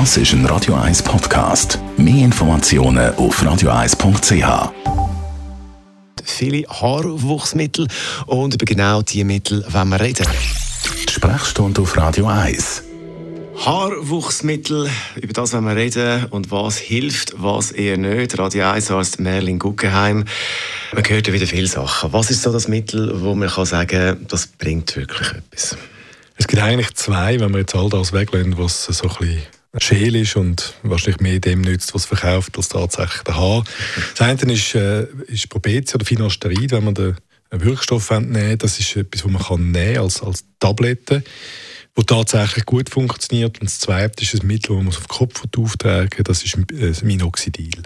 Das ist ein Radio 1 Podcast. Mehr Informationen auf radio1.ch. Viele Haarwuchsmittel und über genau diese Mittel wollen wir reden. Die Sprechstunde auf Radio 1. Haarwuchsmittel, über das wollen wir reden und was hilft, was eher nicht. Radio 1 Arzt Merlin Guggenheim. Man hört ja wieder viele Sachen. Was ist so das Mittel, wo man kann sagen das bringt wirklich etwas? Es gibt eigentlich zwei, wenn wir jetzt all das weglassen, was so ein bisschen scheel ist und wahrscheinlich mehr dem nützt, was verkauft, als tatsächlich der Haar. Das eine ist, äh, ist Probetia oder Finasterid, wenn man den Wirkstoff nehmen Das ist etwas, was man kann nehmen als, als Tablette, wo tatsächlich gut funktioniert. Und das zweite ist ein Mittel, das man auf den Kopf auftragen. Das ist äh, Minoxidil.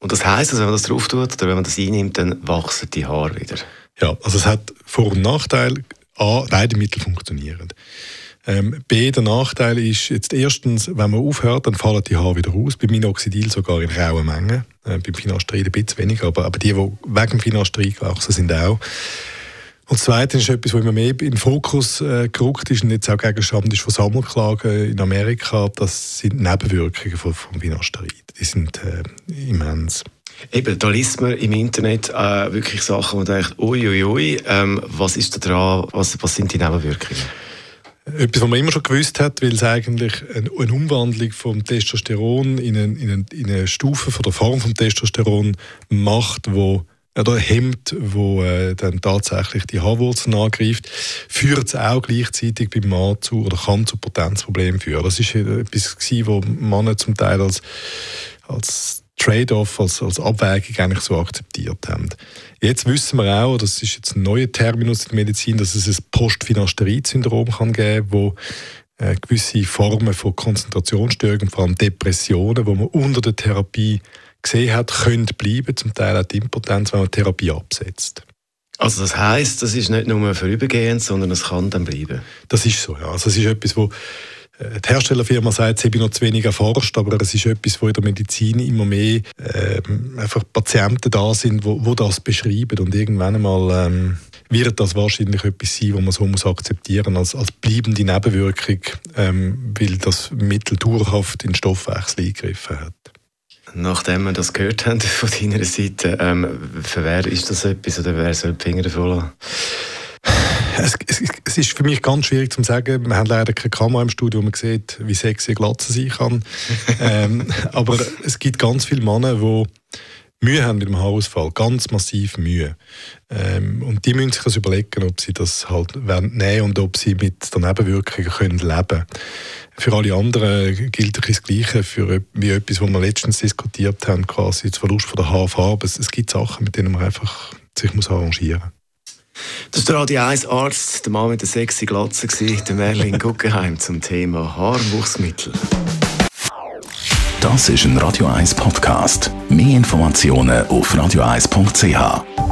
Und das heisst, dass wenn man das drauf tut oder wenn man das einnimmt, dann wachsen die Haare wieder? Ja, also es hat Vor- und Nachteile. A, beide Mittel funktionieren. Ähm, B, der Nachteil ist jetzt erstens, wenn man aufhört, dann fallen die Haare wieder raus. Bei Minoxidil sogar in rauen Mengen. Äh, beim Finastrid ein bisschen weniger, aber, aber die, die wegen dem Finastrid gewachsen sind, auch. Und zweitens ist etwas, was immer mehr in den Fokus äh, gerückt ist und jetzt auch Gegenstand ist von Sammelklagen in Amerika, das sind Nebenwirkungen von, vom Finastrid. Die sind äh, immens. Eben, da liest man im Internet äh, wirklich Sachen, wo man denkt, uiuiui, ui, ähm, was ist da dran, was, was sind die Nebenwirkungen? Etwas, was man immer schon gewusst hat, weil es eigentlich eine, Umwandlung vom Testosteron in eine, in, eine, in eine, Stufe von der Form vom Testosteron macht, wo oder hemmt, wo äh, dann tatsächlich die Haarwurzeln angreift, führt es auch gleichzeitig beim Mann zu oder kann zu Potenzproblemen führen. Das ist etwas, was Männer zum Teil als, als Trade-off, als, als Abwägung eigentlich so akzeptiert haben. Jetzt wissen wir auch, das ist jetzt ein neuer Terminus in der Medizin, dass es ein Postfinasterid-Syndrom kann geben, wo äh, gewisse Formen von Konzentrationsstörungen, vor allem Depressionen, wo man unter der Therapie gesehen hat, können bleiben, zum Teil auch die Impotenz, wenn man die Therapie absetzt. Also das heißt, das ist nicht nur vorübergehend, sondern es kann dann bleiben? Das ist so, ja. Also es ist etwas, wo die Herstellerfirma sagt, sie habe noch zu wenig erforscht, aber es ist etwas, wo in der Medizin immer mehr ähm, einfach Patienten da sind, wo, wo das beschreiben und irgendwann einmal ähm, wird das wahrscheinlich etwas sein, wo man so muss akzeptieren als, als bleibende Nebenwirkung, ähm, weil das Mittel dauerhaft in den Stoffwechsel eingegriffen hat. Nachdem wir das gehört haben von deiner Seite, ähm, für wer ist das etwas oder wer soll die Finger davon lassen? Es, es, es, ist für mich ganz schwierig zu sagen. Wir haben leider keine Kamera im Studio, wo man sieht, wie sexy Glatze sein kann. ähm, aber es gibt ganz viele Männer, die Mühe haben mit dem Haarausfall, ganz massiv Mühe. Ähm, und die müssen sich das überlegen, ob sie das halt nehmen und ob sie mit der Nebenwirkungen können leben können. Für alle anderen gilt das Gleiche für, wie etwas, was wir letztens diskutiert haben, quasi das Verlust von der Haarfarbe. Es, es gibt Sachen, mit denen man einfach sich muss arrangieren muss. Das war der Radio 1 Arzt, der Mann mit der sexy Glatze, der Merlin Guggenheim zum Thema Haarwuchsmittel. Das ist ein Radio 1 Podcast. Mehr Informationen auf radio1.ch.